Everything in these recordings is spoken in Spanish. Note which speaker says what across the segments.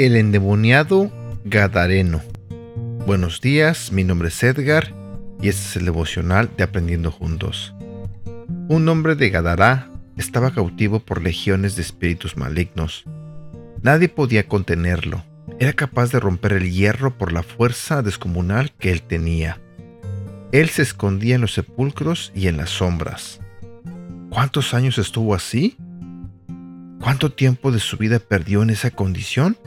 Speaker 1: El endemoniado Gadareno. Buenos días, mi nombre es Edgar y este es el devocional de Aprendiendo Juntos. Un hombre de Gadará estaba cautivo por legiones de espíritus malignos. Nadie podía contenerlo. Era capaz de romper el hierro por la fuerza descomunal que él tenía. Él se escondía en los sepulcros y en las sombras. ¿Cuántos años estuvo así? ¿Cuánto tiempo de su vida perdió en esa condición?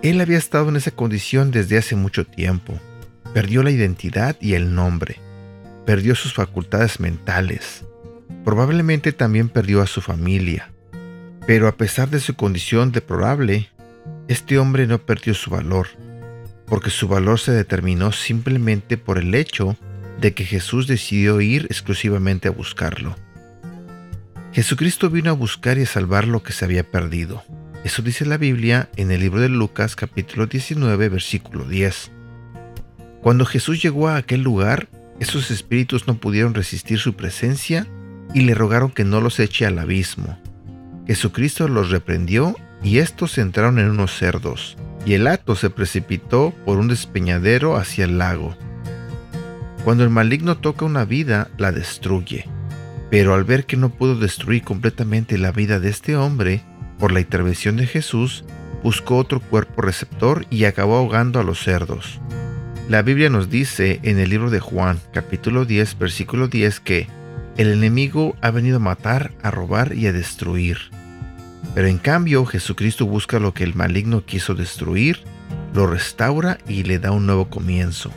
Speaker 1: Él había estado en esa condición desde hace mucho tiempo. Perdió la identidad y el nombre. Perdió sus facultades mentales. Probablemente también perdió a su familia. Pero a pesar de su condición deplorable, este hombre no perdió su valor, porque su valor se determinó simplemente por el hecho de que Jesús decidió ir exclusivamente a buscarlo. Jesucristo vino a buscar y a salvar lo que se había perdido. Eso dice la Biblia en el libro de Lucas capítulo 19 versículo 10. Cuando Jesús llegó a aquel lugar, esos espíritus no pudieron resistir su presencia y le rogaron que no los eche al abismo. Jesucristo los reprendió y estos entraron en unos cerdos, y el hato se precipitó por un despeñadero hacia el lago. Cuando el maligno toca una vida, la destruye. Pero al ver que no pudo destruir completamente la vida de este hombre, por la intervención de Jesús, buscó otro cuerpo receptor y acabó ahogando a los cerdos. La Biblia nos dice en el libro de Juan, capítulo 10, versículo 10, que el enemigo ha venido a matar, a robar y a destruir. Pero en cambio Jesucristo busca lo que el maligno quiso destruir, lo restaura y le da un nuevo comienzo.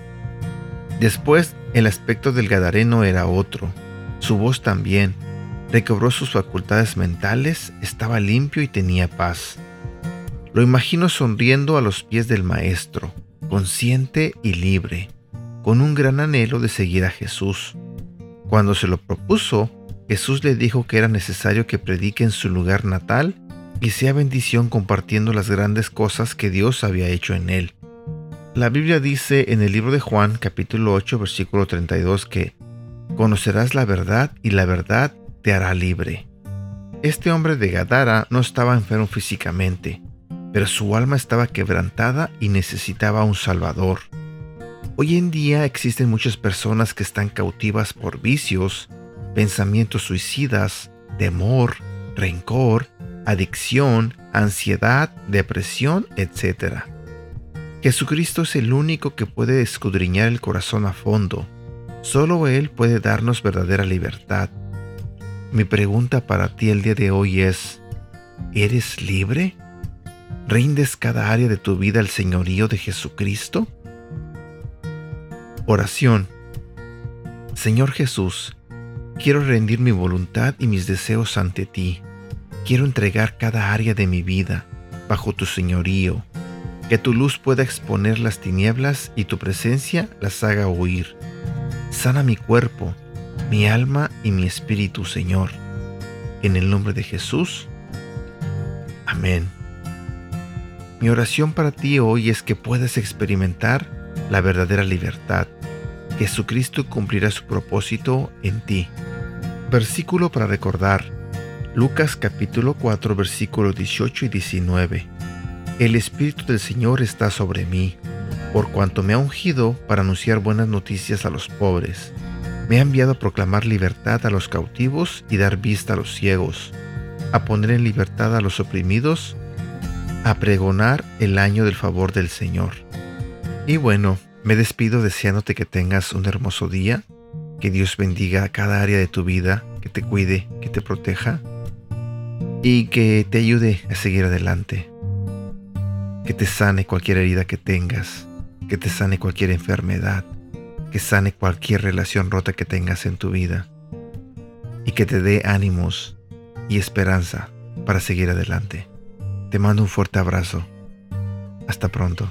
Speaker 1: Después, el aspecto del Gadareno era otro, su voz también, recobró sus facultades mentales, estaba limpio y tenía paz. Lo imagino sonriendo a los pies del Maestro, consciente y libre, con un gran anhelo de seguir a Jesús. Cuando se lo propuso, Jesús le dijo que era necesario que predique en su lugar natal y sea bendición compartiendo las grandes cosas que Dios había hecho en él. La Biblia dice en el libro de Juan capítulo 8 versículo 32 que conocerás la verdad y la verdad te hará libre. Este hombre de Gadara no estaba enfermo físicamente, pero su alma estaba quebrantada y necesitaba un Salvador. Hoy en día existen muchas personas que están cautivas por vicios, pensamientos suicidas, temor, rencor, adicción, ansiedad, depresión, etc. Jesucristo es el único que puede escudriñar el corazón a fondo. Solo Él puede darnos verdadera libertad. Mi pregunta para ti el día de hoy es, ¿eres libre? ¿Rindes cada área de tu vida al señorío de Jesucristo? Oración. Señor Jesús, quiero rendir mi voluntad y mis deseos ante ti. Quiero entregar cada área de mi vida bajo tu señorío. Que tu luz pueda exponer las tinieblas y tu presencia las haga huir. Sana mi cuerpo, mi alma y mi espíritu, Señor. En el nombre de Jesús. Amén. Mi oración para ti hoy es que puedas experimentar la verdadera libertad. Jesucristo cumplirá su propósito en ti. Versículo para recordar. Lucas capítulo 4 versículos 18 y 19. El Espíritu del Señor está sobre mí, por cuanto me ha ungido para anunciar buenas noticias a los pobres me ha enviado a proclamar libertad a los cautivos y dar vista a los ciegos, a poner en libertad a los oprimidos, a pregonar el año del favor del Señor. Y bueno, me despido deseándote que tengas un hermoso día, que Dios bendiga cada área de tu vida, que te cuide, que te proteja y que te ayude a seguir adelante. Que te sane cualquier herida que tengas, que te sane cualquier enfermedad que sane cualquier relación rota que tengas en tu vida y que te dé ánimos y esperanza para seguir adelante. Te mando un fuerte abrazo. Hasta pronto.